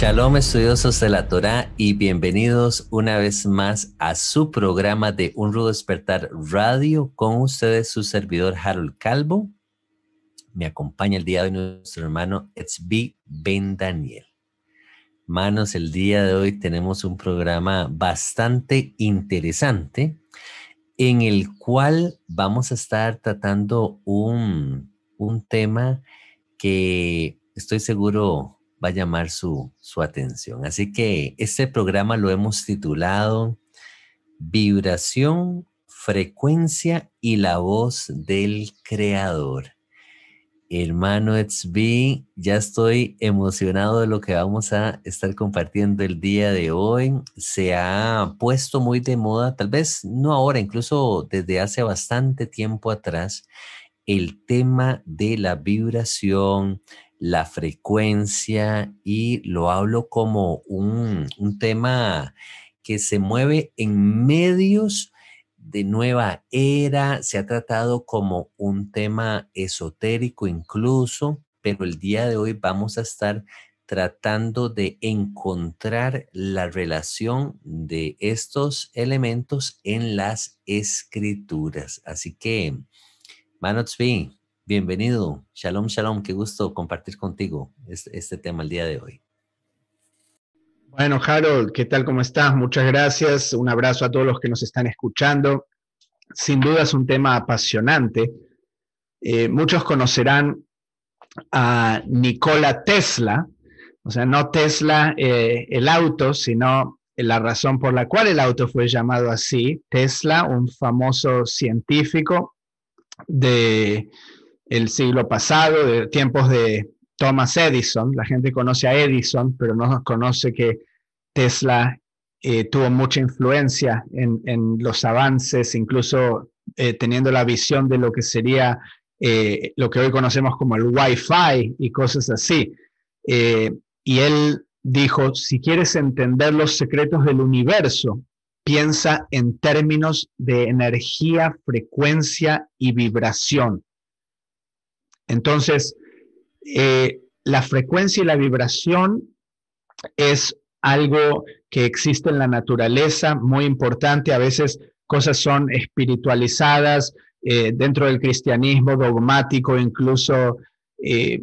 Shalom estudiosos de la Torah y bienvenidos una vez más a su programa de Un Rudo Despertar Radio con ustedes su servidor Harold Calvo. Me acompaña el día de hoy nuestro hermano Etzbi Ben Daniel. Manos, el día de hoy tenemos un programa bastante interesante en el cual vamos a estar tratando un, un tema que estoy seguro va a llamar su, su atención. Así que este programa lo hemos titulado Vibración, frecuencia y la voz del creador. Hermano Etzbi, ya estoy emocionado de lo que vamos a estar compartiendo el día de hoy. Se ha puesto muy de moda, tal vez no ahora, incluso desde hace bastante tiempo atrás, el tema de la vibración, la frecuencia y lo hablo como un, tema que se mueve en medios de nueva era, se ha tratado como un tema esotérico incluso, pero el día de hoy vamos a estar tratando de encontrar la relación de estos elementos en las escrituras. Así que, Manotsvi, Bienvenido. Shalom, shalom. Qué gusto compartir contigo este, tema el día de hoy. Bueno, Harold, ¿qué tal? ¿Cómo estás? Muchas gracias. Un abrazo a todos los que nos están escuchando. Sin duda es un tema apasionante. Eh, muchos conocerán a Nikola Tesla, o sea, no Tesla eh, el auto, sino la razón por la cual el auto fue llamado así. Tesla, un famoso científico de el siglo pasado, de tiempos de Thomas Edison. La gente conoce a Edison, pero no conoce que Tesla eh, tuvo mucha influencia en, los avances, incluso eh, teniendo la visión de lo que sería eh, lo que hoy conocemos como el Wi-Fi y cosas así. y él dijo, si quieres entender los secretos del universo, piensa en términos de energía, frecuencia y vibración. Entonces, eh, la frecuencia y la vibración es algo que existe en la naturaleza, muy importante. A veces cosas son espiritualizadas eh, dentro del cristianismo dogmático, incluso eh,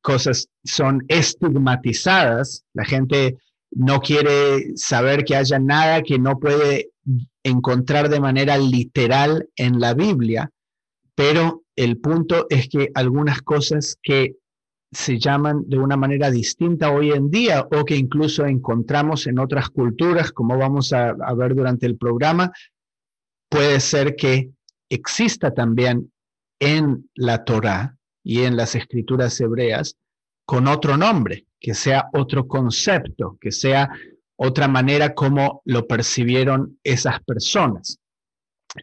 cosas son estigmatizadas. La gente no quiere saber que haya nada que no puede encontrar de manera literal en la Biblia, pero el punto es que algunas cosas que se llaman de una manera distinta hoy en día o que incluso encontramos en otras culturas, como vamos a, ver durante el programa, puede ser que exista también en la Torá y en las escrituras hebreas con otro nombre, que sea otro concepto, que sea otra manera como lo percibieron esas personas.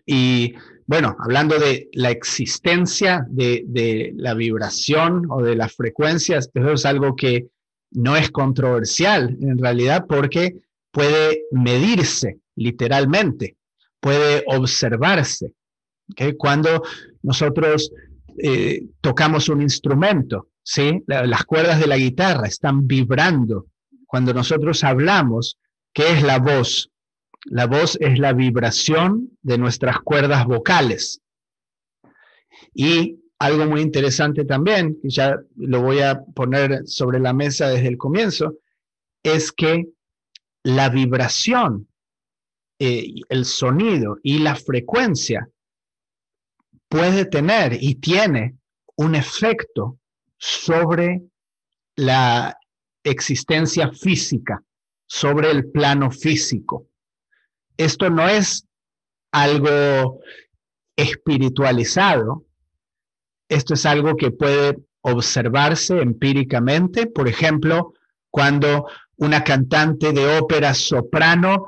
Y bueno, hablando de la existencia de, la vibración o de las frecuencias, eso es algo que no es controversial en realidad porque puede medirse literalmente, puede observarse. Cuando nosotros eh, tocamos un instrumento, ¿sí? las cuerdas de la guitarra están vibrando. Cuando nosotros hablamos, ¿qué es la voz? La voz es la vibración de nuestras cuerdas vocales. Y algo muy interesante también, que ya lo voy a poner sobre la mesa desde el comienzo, es que la vibración, eh, el sonido y la frecuencia puede tener y tiene un efecto sobre la existencia física, sobre el plano físico esto no es algo espiritualizado, esto es algo que puede observarse empíricamente, por ejemplo, cuando una cantante de ópera soprano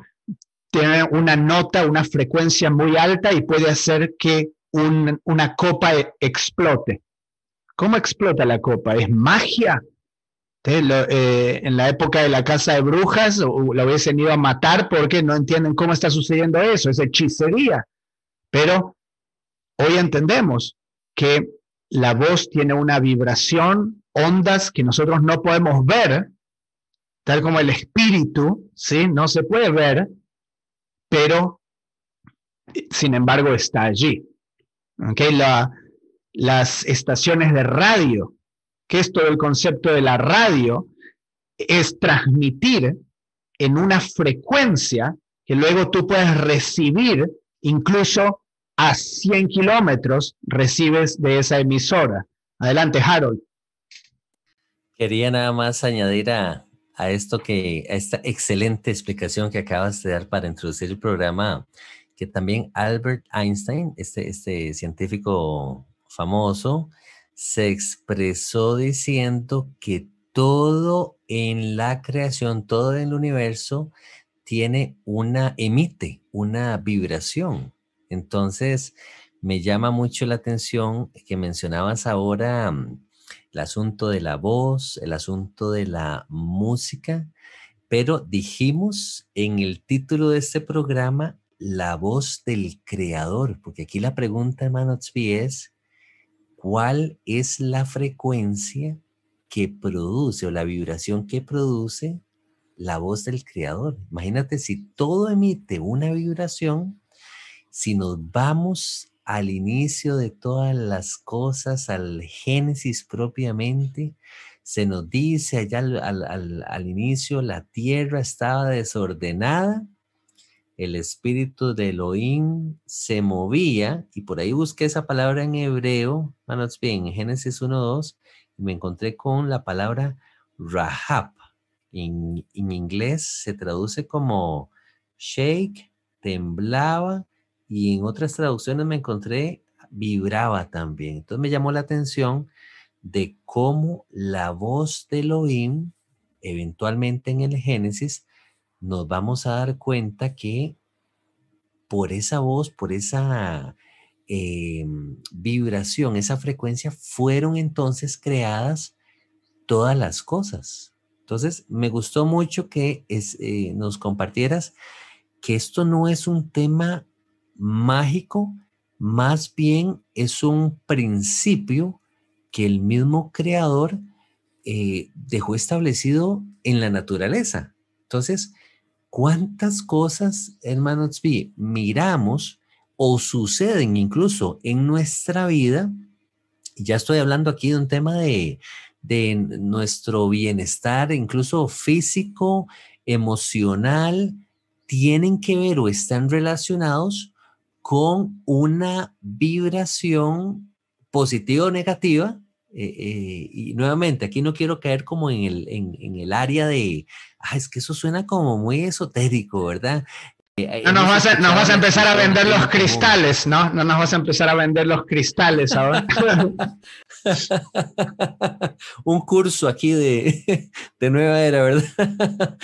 tiene una nota, una frecuencia muy alta y puede hacer que una copa explote. ¿Cómo explota la copa? ¿Es magia? Eh, en la época de la casa de brujas la hubiesen ido a matar porque no entienden cómo está sucediendo eso, es hechicería. Pero hoy entendemos que la voz tiene una vibración, ondas que nosotros no podemos ver, tal como el espíritu, ¿sí? No se puede ver, pero sin embargo está allí. Las estaciones de radio, que es todo el concepto de la radio, es transmitir en una frecuencia que luego tú puedes recibir incluso a 100 kilómetros recibes de esa emisora. Adelante, Harold. Quería nada más añadir a, esto que, a esta excelente explicación que acabas de dar para introducir el programa, que también Albert Einstein, este, este científico famoso, se expresó diciendo que todo en la creación, todo en el universo tiene una, emite una vibración. Entonces, me llama mucho la atención que mencionabas ahora mm, el asunto de la voz, el asunto de la música, pero dijimos en el título de este programa la voz del creador, porque aquí la pregunta, hermano Tzvi, es cuál es la frecuencia que produce o la vibración que produce la voz del creador. Imagínate si todo emite una vibración, si nos vamos al inicio de todas las cosas, al Génesis propiamente, se nos dice allá al, inicio, la tierra estaba desordenada, el espíritu de Elohim se movía, y por ahí busqué esa palabra en hebreo, manos en Génesis 1.2, y me encontré con la palabra Rahab. En, en inglés se traduce como shake, temblaba, y en otras traducciones me encontré vibraba también. Entonces me llamó la atención de cómo la voz de Elohim, eventualmente en el Génesis, nos vamos a dar cuenta que por esa voz, por esa em, vibración, esa frecuencia, fueron entonces creadas todas las cosas. Entonces, me gustó mucho que eh, nos compartieras que esto no es un tema mágico, más bien es un principio que el mismo creador eh, dejó establecido en la naturaleza. Entonces, ¿cuántas cosas, hermanos, miramos o suceden incluso en nuestra vida? Ya estoy hablando aquí de un tema de, de nuestro bienestar, incluso físico, emocional, tienen que ver o están relacionados con una vibración positiva o negativa. Eh, eh, y nuevamente, aquí no quiero caer como en el, en, el área de, ah, es que eso suena como muy esotérico, ¿verdad? Eh, no nos vas, a, nos vas a empezar a vender los cristales, ¿no? No nos vas a empezar a vender los cristales ahora. Un curso aquí de, de nueva era, ¿verdad?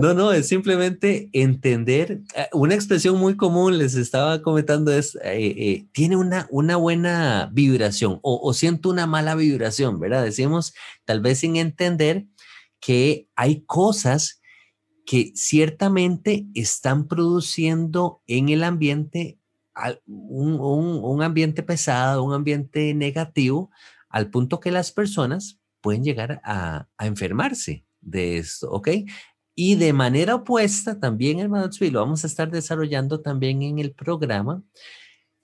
No, no, es simplemente entender. Eh, una expresión muy común, les estaba comentando, es, eh, tiene una, una buena vibración o, o siento una mala vibración, ¿verdad? Decimos, tal vez sin entender que hay cosas que ciertamente están produciendo en el ambiente un, ambiente pesado, un ambiente negativo, al punto que las personas pueden llegar a, enfermarse de esto, ¿ok? Y de manera opuesta, también, hermano y lo vamos a estar desarrollando también en el programa,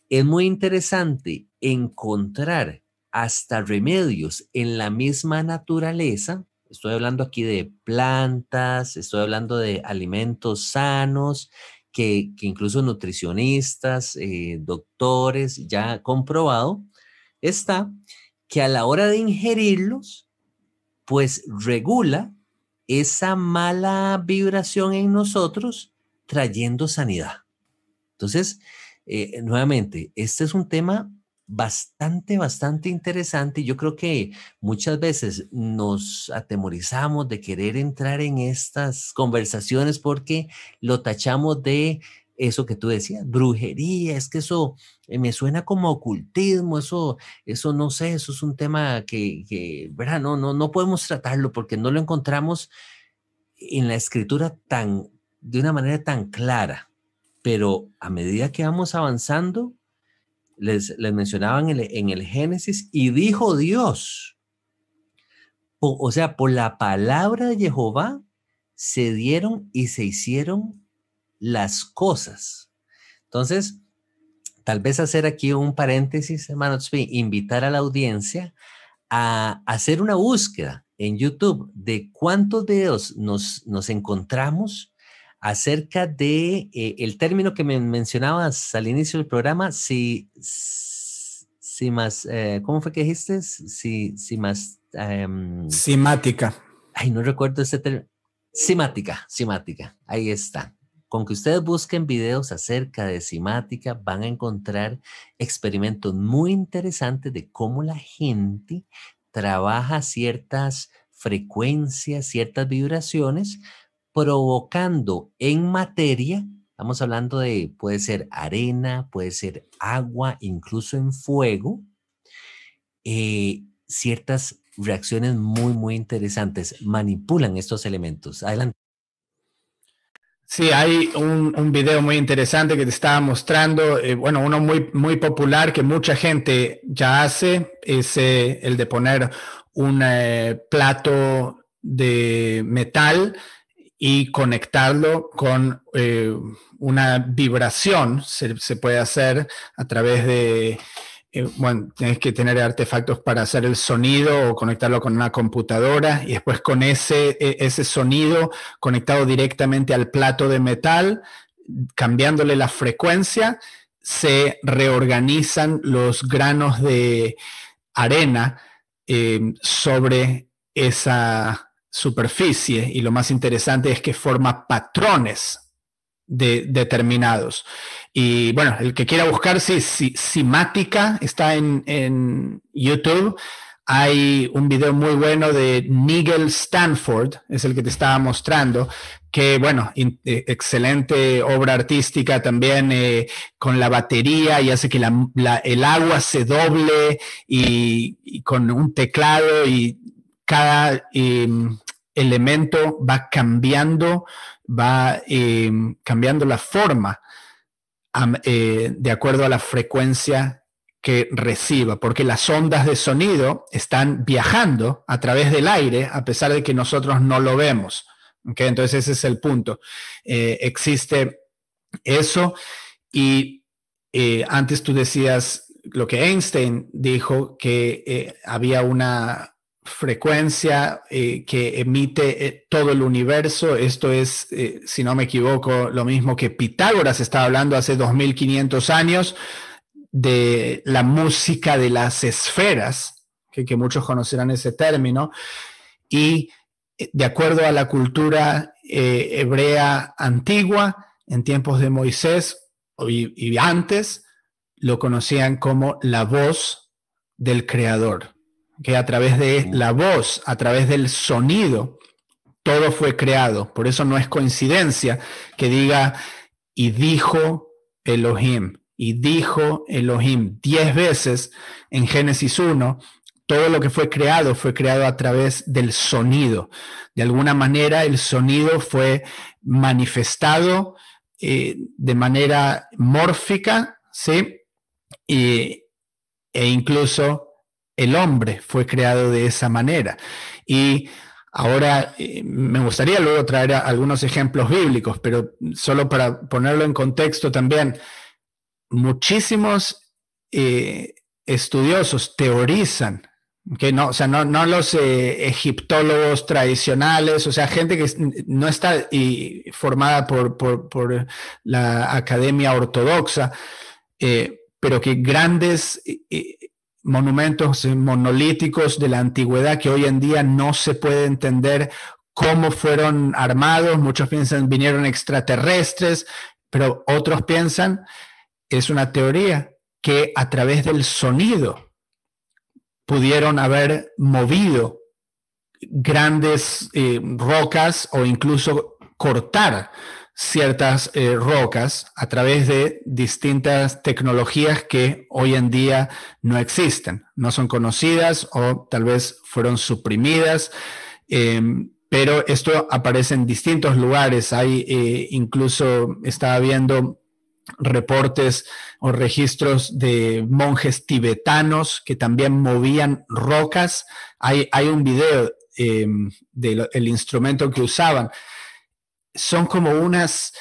es muy interesante encontrar hasta remedios en la misma naturaleza. Estoy hablando aquí de plantas, estoy hablando de alimentos sanos, que, incluso nutricionistas, eh, doctores ya han comprobado, está que a la hora de ingerirlos, pues regula esa mala vibración en nosotros, trayendo sanidad. Entonces, eh, nuevamente, este es un tema bastante, bastante interesante. Yo creo que muchas veces nos atemorizamos de querer entrar en estas conversaciones porque lo tachamos de eso que tú decías, brujería, es que eso eh, me suena como ocultismo, eso, eso no sé, eso es un tema que, que ¿verdad? No, no, no podemos tratarlo porque no lo encontramos en la escritura tan, de una manera tan clara. Pero a medida que vamos avanzando, les, les mencionaban en el, en el Génesis, y dijo Dios, o, o sea, por la palabra de Jehová se dieron y se hicieron las cosas. Entonces, tal vez hacer aquí un paréntesis, hermanos, invitar a la audiencia a hacer una búsqueda en YouTube de cuántos videos nos, nos encontramos acerca de eh, el término que me mencionabas al inicio del programa, si, si más, eh, ¿cómo fue que dijiste? Si, si más... Um, Simática. Ay, no recuerdo ese término. Simática, simática, ahí está. Con que ustedes busquen videos acerca de simática, van a encontrar experimentos muy interesantes de cómo la gente trabaja ciertas frecuencias, ciertas vibraciones, provocando en materia, estamos hablando de, puede ser arena, puede ser agua, incluso en fuego, eh, ciertas reacciones muy, muy interesantes. Manipulan estos elementos. Adelante. Sí, hay un, un, video muy interesante que te estaba mostrando. Eh, bueno, uno muy, muy popular que mucha gente ya hace es eh, el de poner un eh, plato de metal y conectarlo con una vibración. Se, se, puede hacer a través de eh, bueno, tienes que tener artefactos para hacer el sonido o conectarlo con una computadora y después con ese, e, ese sonido conectado directamente al plato de metal, cambiándole la frecuencia, se reorganizan los granos de arena em, sobre esa superficie. Y lo más interesante es que forma patrones de, determinados. Y bueno, el que quiera buscar, sí, sí Simática está en, en, YouTube. Hay un video muy bueno de Nigel Stanford, es el que te estaba mostrando, que bueno, eh, excelente obra artística también eh, con la batería y hace que el agua se doble y, con un teclado y cada em, elemento va cambiando va em, cambiando la forma eh, de acuerdo a la frecuencia que reciba, porque las ondas de sonido están viajando a través del aire a pesar de que nosotros no lo vemos. Entonces ese es el punto. Eh, existe eso y eh, antes tú decías lo que Einstein dijo, que había una, frecuencia eh, que emite eh, todo el universo. Esto es, eh, si no me equivoco, lo mismo que Pitágoras estaba hablando hace 2500 años de la música de las esferas, que, que muchos conocerán ese término, y de acuerdo a la cultura hebrea antigua, en tiempos de Moisés y antes, lo conocían como la voz del Creador que a través de la voz, a través del sonido, todo fue creado. Por eso no es coincidencia que diga, y dijo Elohim, y dijo Elohim diez veces en Génesis 1, todo lo que fue creado fue creado a través del sonido. De alguna manera el sonido fue manifestado eh, de manera mórfica, ¿sí? e incluso el hombre fue creado de esa manera. Y ahora eh, me gustaría luego traer algunos ejemplos bíblicos, pero solo para ponerlo en contexto también, muchísimos eh, estudiosos teorizan que no, o sea, no, los eh, egiptólogos tradicionales, o sea, gente que no está formada por, por, la academia ortodoxa, pero que grandes monumentos monolíticos de la antigüedad que hoy en día no se puede entender cómo fueron armados. Muchos piensan vinieron extraterrestres, pero otros piensan es una teoría que a través del sonido pudieron haber movido grandes eh, rocas o incluso cortar ciertas eh, rocas a través de distintas tecnologías que hoy en día no existen, no son conocidas o tal vez fueron suprimidas. Em, pero esto aparece en distintos lugares. Hay eh, incluso, estaba viendo reportes o registros de monjes tibetanos que también movían rocas. Hay, hay un video em, del instrumento que usaban. Son como unas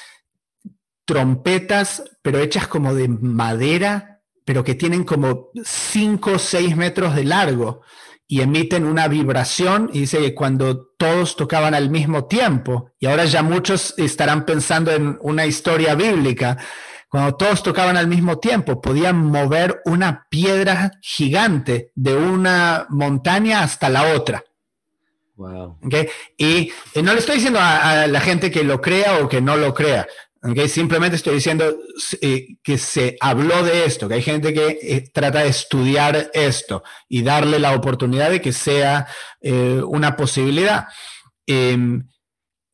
trompetas, pero hechas como de madera, pero que tienen como 5 o 6 metros de largo y emiten una vibración y dice que cuando todos tocaban al mismo tiempo, y ahora ya muchos estarán pensando en una historia bíblica, cuando todos tocaban al mismo tiempo, podían mover una piedra gigante de una montaña hasta la otra. Wow. Y, no le estoy diciendo a, la gente que lo crea o que no lo crea. Simplemente estoy diciendo eh, que se habló de esto, que hay gente que eh, trata de estudiar esto y darle la oportunidad de que sea eh, una posibilidad. Em,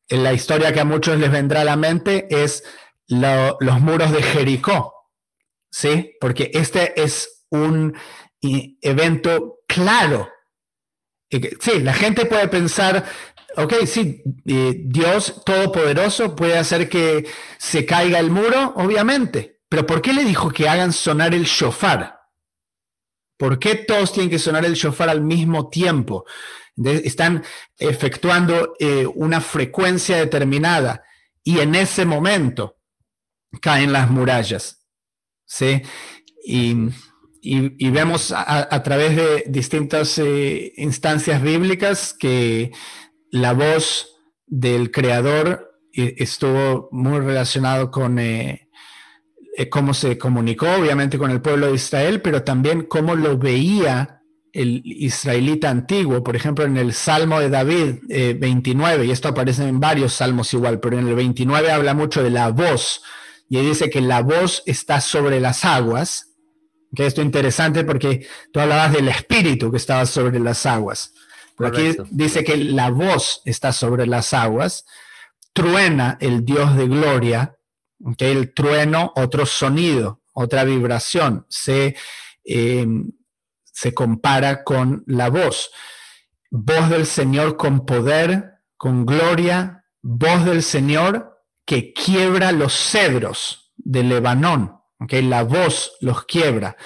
la historia que a muchos les vendrá a la mente es los muros de Jericó, ¿sí? Porque este es un evento claro. Sí, la gente puede pensar, ok, sí, eh, Dios Todopoderoso puede hacer que se caiga el muro, obviamente, pero ¿por qué le dijo que hagan sonar el shofar? ¿Por qué todos tienen que sonar el shofar al mismo tiempo? están efectuando eh, una frecuencia determinada y en ese momento caen las murallas. ¿sí? Y, vemos a, través de distintas eh, instancias bíblicas que la voz del creador eh, estuvo muy relacionado con eh, eh, cómo se comunicó, obviamente, con el pueblo de Israel, pero también cómo lo veía el israelita antiguo. Por ejemplo, en el Salmo de David 29, y esto aparece en varios salmos igual, pero en el 29 habla mucho de la voz, y dice que la voz está sobre las aguas. Que esto es interesante porque tú hablabas del espíritu que estaba sobre las aguas. Aquí dice que la voz está sobre las aguas, truena el Dios de gloria, el trueno, otro sonido, otra vibración, se, em, se compara con la voz. Voz del Señor con poder, con gloria, voz del Señor que quiebra los cedros de Lebanón, que la voz los quiebra.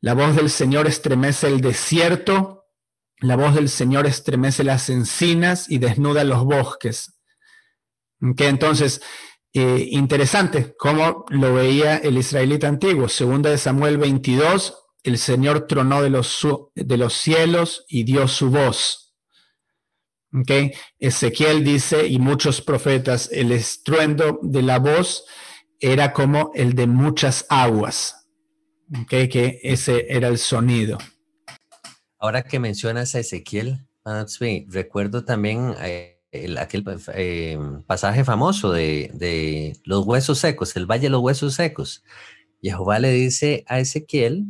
La voz del Señor estremece el desierto, la voz del Señor estremece las encinas y desnuda los bosques. Que entonces, eh, interesante cómo lo veía el israelita antiguo. Segunda de Samuel 22, el Señor tronó de los, de los cielos y dio su voz. Okay. Ezequiel dice, y muchos profetas, el estruendo de la voz era como el de muchas aguas. Okay, que ese era el sonido. Ahora que mencionas a Ezequiel, recuerdo también eh, aquel eh, pasaje famoso de, los huesos secos, el valle de los huesos secos. Jehová le dice a Ezequiel,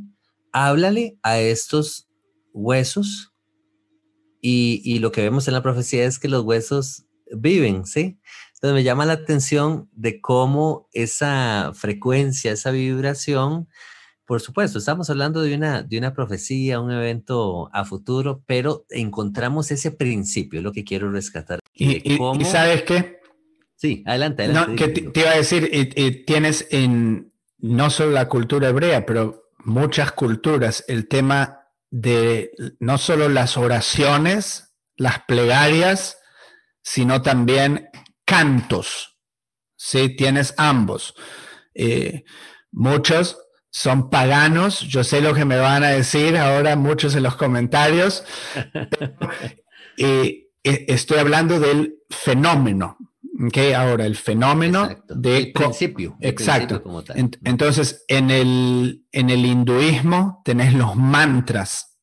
háblale a estos huesos y, y, lo que vemos en la profecía es que los huesos viven, ¿sí? Entonces me llama la atención de cómo esa frecuencia, esa vibración por supuesto, estamos hablando de una, de una profecía, un evento a futuro, pero encontramos ese principio, lo que quiero rescatar. ¿Y, sabes qué? Sí, adelante. adelante que te, iba a decir, tienes en no solo la cultura hebrea, pero muchas culturas el tema de no solo las oraciones, las plegarias, sino también cantos. Sí, tienes ambos. Eh, muchos son paganos. Yo sé lo que me van a decir ahora muchos en los comentarios. Eh, eh, estoy hablando del fenómeno. ¿okay? Ahora, el fenómeno de principio. exacto. entonces, en el, en el hinduismo tenés los mantras.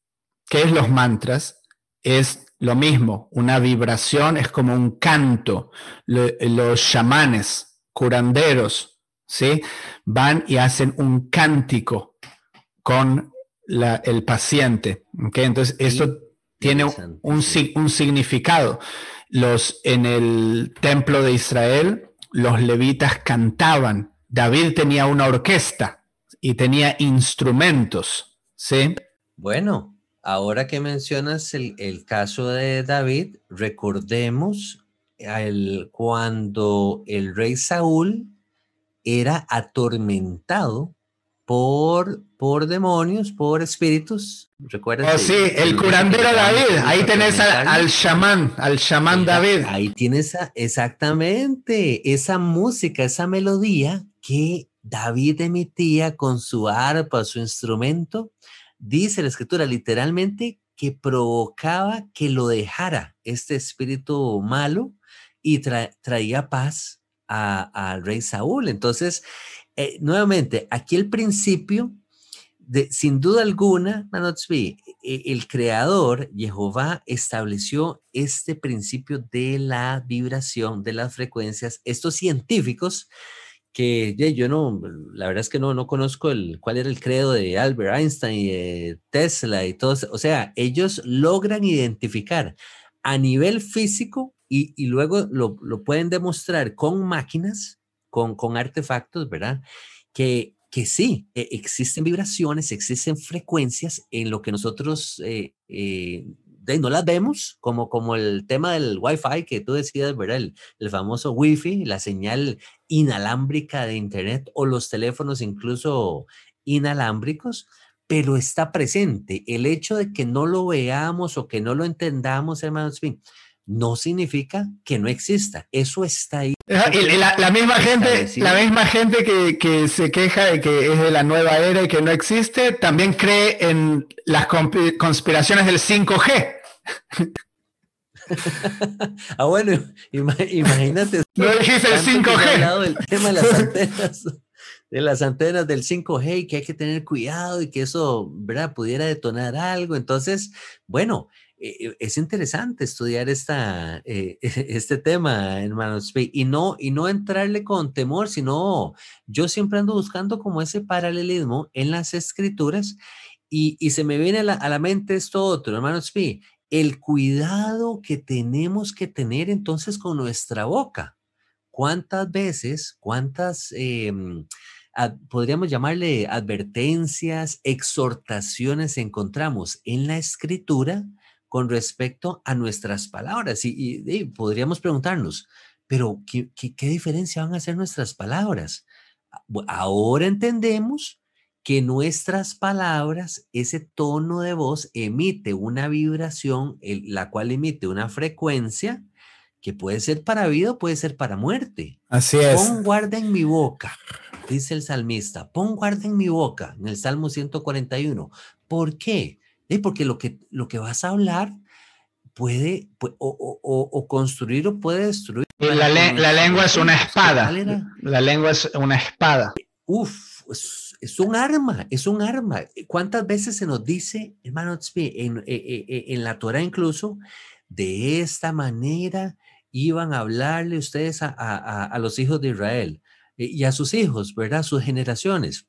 ¿Qué es los mantras? Es lo mismo, una vibración, es como un canto. los chamanes, curanderos, ¿sí? Van y hacen un cántico con el paciente. ¿okay? Entonces, esto tiene un, un, significado. Los, en el templo de Israel, los levitas cantaban. David tenía una orquesta y tenía instrumentos. ¿sí? Bueno, ahora que mencionas el, el caso de David, recordemos el, cuando el rey Saúl era atormentado por, por demonios, por espíritus. ¿Recuerdas? Oh, sí, el curandero David. Ahí tenés al, chamán, al chamán David. Ahí tienes exactamente esa música, esa melodía que David emitía con su arpa, su instrumento. Dice la escritura literalmente que provocaba que lo dejara este espíritu malo y traía paz al rey Saúl. Entonces, eh, nuevamente, aquí el principio, de, sin duda alguna, Manotsby, e, el creador, Jehová, estableció este principio de la vibración, de las frecuencias. Estos científicos, que yo no, la verdad es que no, no conozco el, cuál era el credo de Albert Einstein y Tesla y todos, o sea, ellos logran identificar a nivel físico y, y luego lo, lo, pueden demostrar con máquinas con, con artefactos, ¿verdad? Que, que sí, e, existen vibraciones, existen frecuencias en lo que nosotros eh, eh, no las vemos, como, como el tema del Wi-Fi que tú decías, ¿verdad? El, el, famoso Wi-Fi, la señal inalámbrica de Internet o los teléfonos incluso inalámbricos, pero está presente. El hecho de que no lo veamos o que no lo entendamos, hermanos, no significa que no exista. Eso está ahí. La, misma gente, la misma gente que, se queja de que es de la nueva era y que no existe, también cree en las conspiraciones del 5G. ah, bueno, imagínate. No dijiste el 5G. del tema de las antenas, de las antenas del 5G y que hay que tener cuidado y que eso, ¿verdad? Pudiera detonar algo. Entonces, bueno, eh, es interesante estudiar esta, eh, este tema, hermanos, y no, y no entrarle con temor, sino yo siempre ando buscando como ese paralelismo en las escrituras y, y se me viene a la, a la, mente esto otro, hermanos, el cuidado que tenemos que tener entonces con nuestra boca. ¿Cuántas veces, cuántas... Em, podríamos llamarle advertencias, exhortaciones encontramos en la escritura con respecto a nuestras palabras. Y, podríamos preguntarnos, pero ¿qué, ¿qué, diferencia van a hacer nuestras palabras? Ahora entendemos que nuestras palabras, ese tono de voz emite una vibración, la cual emite una frecuencia que puede ser para vida o puede ser para muerte. Así es. Pon guarda en mi boca, dice el salmista, pon guarda en mi boca, en el Salmo 141. ¿Por qué? porque lo que, lo que vas a hablar puede, o, construir o puede destruir. La, lengua es una espada. La lengua es una espada. Uf, es, un arma, es un arma. ¿Cuántas veces se nos dice, hermano, en, en, e, e, en la Torah incluso, de esta manera iban a hablarle ustedes a, a, los hijos de Israel eh, y a sus hijos, ¿verdad? Sus generaciones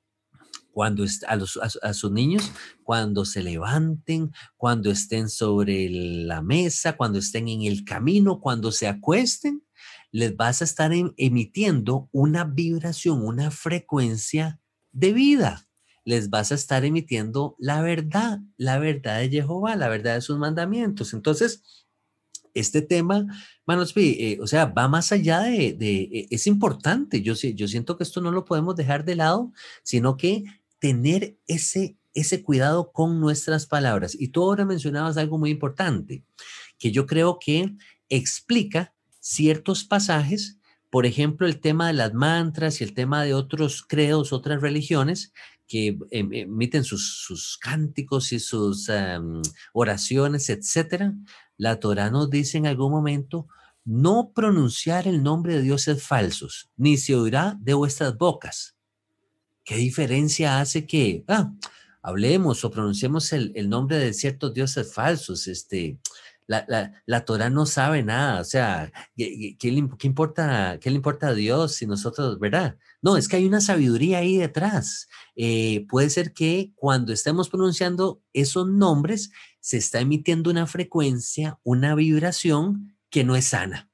cuando a, los, a, sus niños, cuando se levanten, cuando estén sobre la mesa, cuando estén en el camino, cuando se acuesten, les vas a estar em, emitiendo una vibración, una frecuencia de vida. Les vas a estar emitiendo la verdad, la verdad de Jehová, la verdad de sus mandamientos. Entonces, este tema, manos, eh, o sea, va más allá de, e, es importante. Yo, yo siento que esto no lo podemos dejar de lado, sino que tener ese, ese cuidado con nuestras palabras. Y tú ahora mencionabas algo muy importante, que yo creo que explica ciertos pasajes, por ejemplo, el tema de las mantras y el tema de otros credos, otras religiones que em, emiten sus, cánticos y sus oraciones, etcétera. La Torah nos dice en algún momento, no pronunciar el nombre de dioses falsos, ni se oirá de vuestras bocas. ¿Qué diferencia hace que ah, hablemos o pronunciemos el, nombre de ciertos dioses falsos? Este, la, la, Torah no sabe nada, o sea, ¿qué, le, importa, ¿qué le importa a Dios si nosotros, verdad? No, es que hay una sabiduría ahí detrás. Eh, puede ser que cuando estemos pronunciando esos nombres, se está emitiendo una frecuencia, una vibración que no es sana.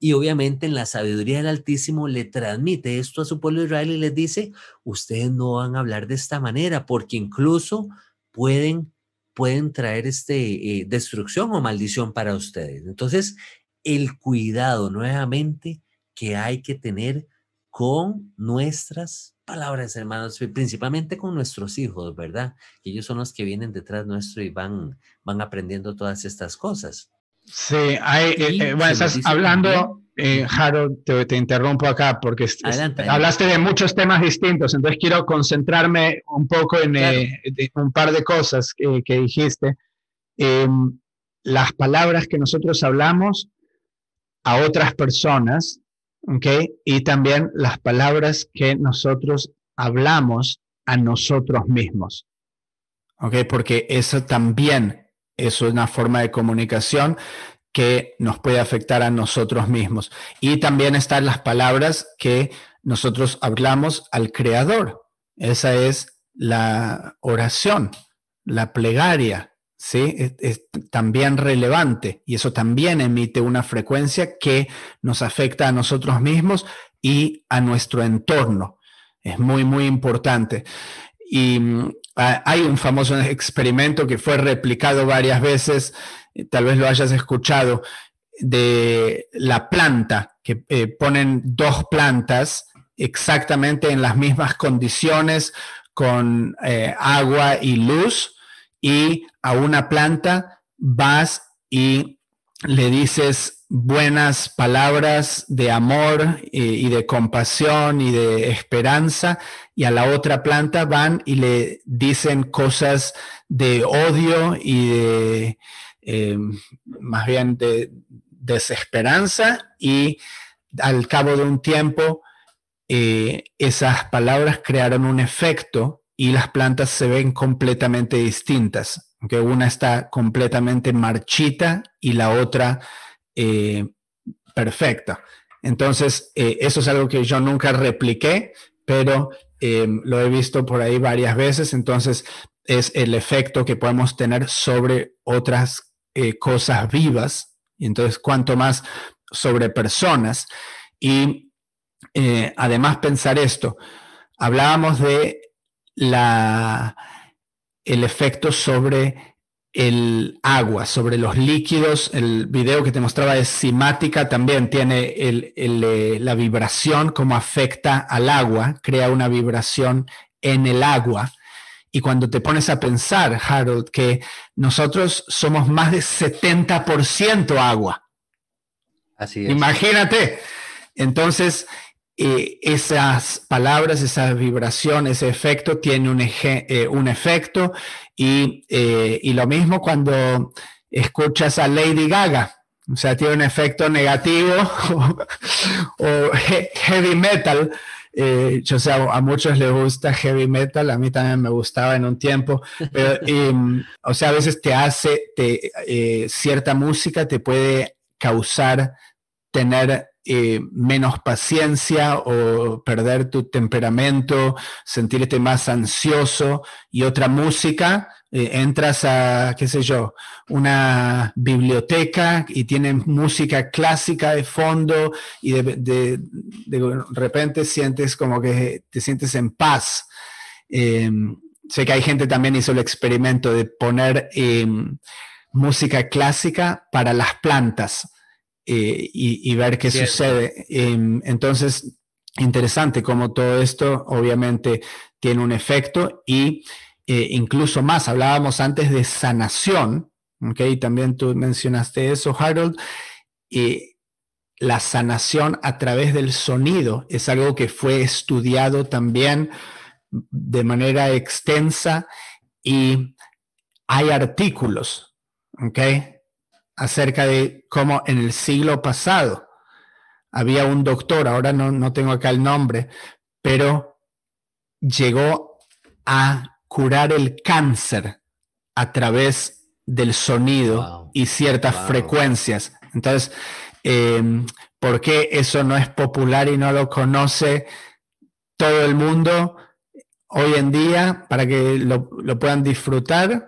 Y obviamente en la sabiduría del Altísimo le transmite esto a su pueblo Israel y les dice, ustedes no van a hablar de esta manera porque incluso pueden, pueden traer este, eh, destrucción o maldición para ustedes. Entonces, el cuidado nuevamente que hay que tener con nuestras palabras, hermanos, principalmente con nuestros hijos, ¿verdad? Ellos son los que vienen detrás nuestro y van, van aprendiendo todas estas cosas. Sí, hay, eh, eh, bueno, estás hablando, eh, Harold, te, interrumpo acá porque hablaste de muchos temas distintos, entonces quiero concentrarme un poco en un par de cosas que, dijiste. Em, las palabras que nosotros hablamos a otras personas, ¿ok? Y también las palabras que nosotros hablamos a nosotros mismos, ¿ok? Porque eso también es una forma de comunicación que nos puede afectar a nosotros mismos. Y también están las palabras que nosotros hablamos al Creador. Esa es la oración, la plegaria, ¿sí? Es, también relevante y eso también emite una frecuencia que nos afecta a nosotros mismos y a nuestro entorno. Es muy, muy importante. Y mm, hay un famoso experimento que fue replicado varias veces, tal vez lo hayas escuchado, de la planta, que eh, ponen dos plantas exactamente en las mismas condiciones, con eh, agua y luz, y a una planta vas y le dices buenas palabras de amor eh, y de compasión y de esperanza y a la otra planta van y le dicen cosas de odio y de em, más bien de desesperanza y al cabo de un tiempo eh, esas palabras crearon un efecto y las plantas se ven completamente distintas. que Una está completamente marchita y la otra eh, perfecta. Entonces, eh, eso es algo que yo nunca repliqué, pero eh, lo he visto por ahí varias veces. Entonces, es el efecto que podemos tener sobre otras cosas vivas. Y entonces, cuanto más sobre personas. Y además pensar esto, hablábamos de la, el efecto sobre el agua, sobre los líquidos. El video que te mostraba de simática también tiene eh, la vibración, cómo afecta al agua, crea una vibración en el agua. Y cuando te pones a pensar, Harold, que nosotros somos más de 70% agua. Así es. Imagínate. Entonces, eh, esas palabras, esa vibración, ese efecto tiene un, eh, un efecto y, eh, y, lo mismo cuando escuchas a Lady Gaga, o sea, tiene un efecto negativo o, heavy metal. yo sé, a muchos les gusta heavy metal, a mí también me gustaba en un tiempo, pero, o sea, a veces te hace, te, cierta música te puede causar tener eh, menos paciencia o perder tu temperamento, sentirte más ansioso y otra música, eh, entras a, qué sé yo, una biblioteca y tienen música clásica de fondo y de, repente sientes como que te sientes en paz. Em, sé que hay gente también hizo el experimento de poner em, música clásica para las plantas eh, y, ver qué sucede. Em, entonces, interesante cómo todo esto obviamente tiene un efecto y eh, incluso más, hablábamos antes de sanación, ¿ok? También tú mencionaste eso, Harold. y la sanación a través del sonido es algo que fue estudiado también de manera extensa y hay artículos, ¿ok? Acerca de cómo en el siglo pasado había un doctor, ahora no, no tengo acá el nombre, pero llegó a curar el cáncer a través del sonido y ciertas frecuencias. Entonces, em, ¿por qué eso no es popular y no lo conoce todo el mundo hoy en día para que lo, lo puedan disfrutar?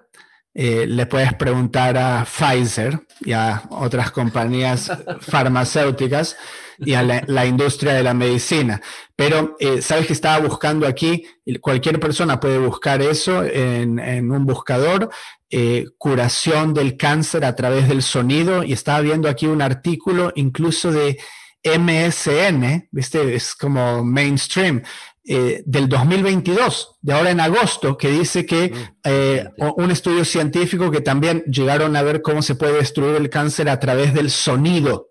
Eh, le puedes preguntar a Pfizer y a otras compañías farmacéuticas y a la, industria de la medicina. Pero eh, sabes que estaba buscando aquí, cualquier persona puede buscar eso en, un buscador, eh, curación del cáncer a través del sonido, y estaba viendo aquí un artículo incluso de MSN, ¿viste? Es como mainstream, eh, del 2022, de ahora en agosto, que dice que mm, eh, un estudio científico que también llegaron a ver cómo se puede destruir el cáncer a través del sonido.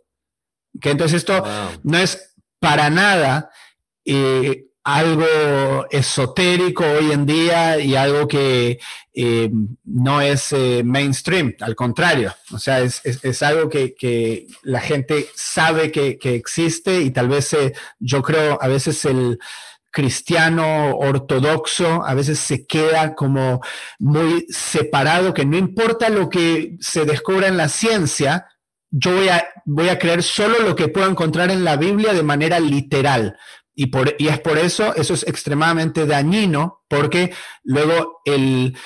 Que entonces esto no es para nada eh, algo esotérico hoy en día y algo que no es mainstream, al contrario, o sea, es, es, algo que, que, la gente sabe que, que existe y tal vez yo creo a veces el, cristiano ortodoxo a veces se queda como muy separado, que no importa lo que se descubra en la ciencia, yo voy a, voy a creer solo lo que puedo encontrar en la Biblia de manera literal. Y, por, y es por eso, eso es extremadamente dañino, porque luego el,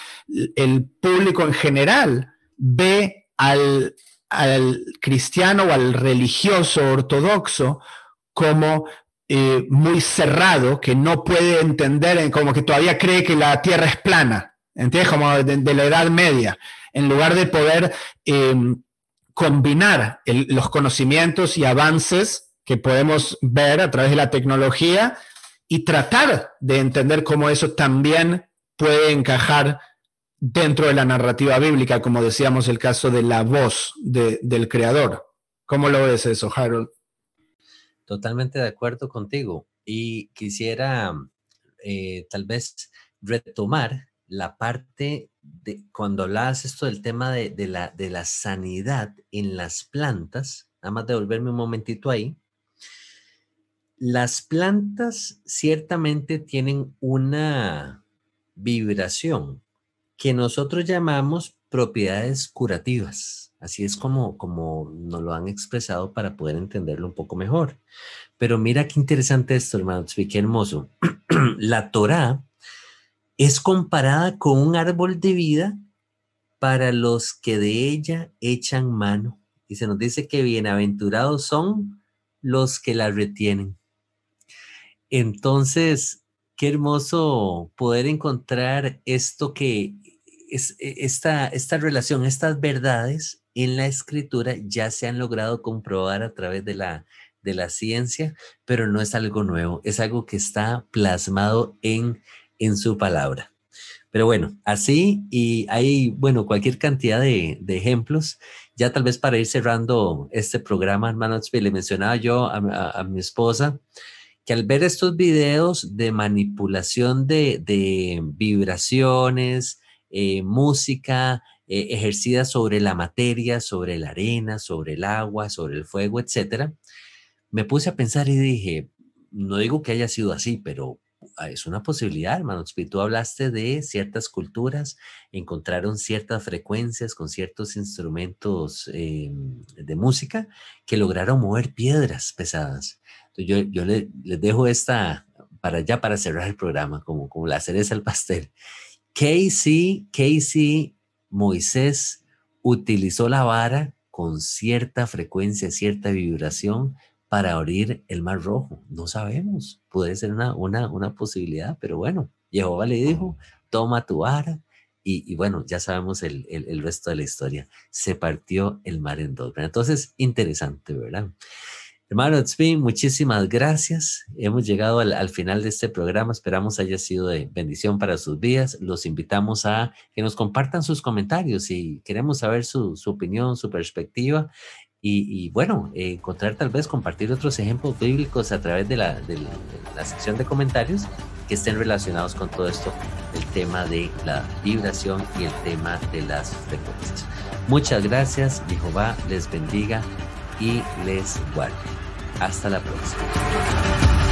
el público en general ve al, al cristiano o al religioso ortodoxo como eh, muy cerrado que no puede entender, como que todavía cree que la Tierra es plana, ¿entiendes? Como de, la Edad Media, en lugar de poder em, combinar los conocimientos y avances que podemos ver a través de la tecnología y tratar de entender cómo eso también puede encajar dentro de la narrativa bíblica, como decíamos el caso de la voz del creador. ¿Cómo lo ves eso, Harold? Totalmente de acuerdo contigo. Y quisiera eh, tal vez retomar la parte de cuando hablabas esto del tema de, la, de la sanidad en las plantas, nada más devolverme un momentito ahí. Las plantas ciertamente tienen una vibración que nosotros llamamos propiedades curativas. Así es como, como nos lo han expresado para poder entenderlo un poco mejor. Pero mira qué interesante esto, hermano, qué hermoso. La Torá es comparada con un árbol de vida para los que de ella echan mano. Y se nos dice que bienaventurados son los que la retienen. Entonces, qué hermoso poder encontrar esto que es e, esta, esta relación, estas verdades en la escritura ya se han logrado comprobar a través de la, de la ciencia, pero no es algo nuevo, es algo que está plasmado en, en su palabra. Pero bueno, así y hay, bueno, cualquier cantidad de, ejemplos. Ya tal vez para ir cerrando este programa, hermano, le mencionaba yo a, mi esposa que al ver estos videos de manipulación de, de vibraciones, eh, música, eh, ejercida sobre la materia, sobre la arena, sobre el agua, sobre el fuego, etcétera, me puse a pensar y dije, no digo que haya sido así, pero ah, es una posibilidad, hermano. Tú hablaste de ciertas culturas, encontraron ciertas frecuencias con ciertos instrumentos eh, de música que lograron mover piedras pesadas. Yo, yo les dejo esta para ya para cerrar el programa, como, como la cereza al pastel. Casey, Casey Moisés utilizó la vara con cierta frecuencia, cierta vibración para abrir el mar rojo. No sabemos, puede ser una, una, una posibilidad, pero bueno, Jehová le dijo, toma tu vara. Y, bueno, ya sabemos el, el, el, resto de la historia. Se partió el mar en dos. Entonces, interesante, ¿verdad? Hermano Tzvi, muchísimas gracias. Hemos llegado al, final de este programa. Esperamos haya sido de bendición para sus vidas. Los invitamos a que nos compartan sus comentarios y queremos saber su, opinión, su perspectiva. Y, bueno, encontrar tal vez compartir otros ejemplos bíblicos a través de la, de la sección de comentarios que estén relacionados con todo esto, el tema de la vibración y el tema de las frecuencias. Muchas gracias, Jehová les bendiga y les guarde. Hasta la próxima.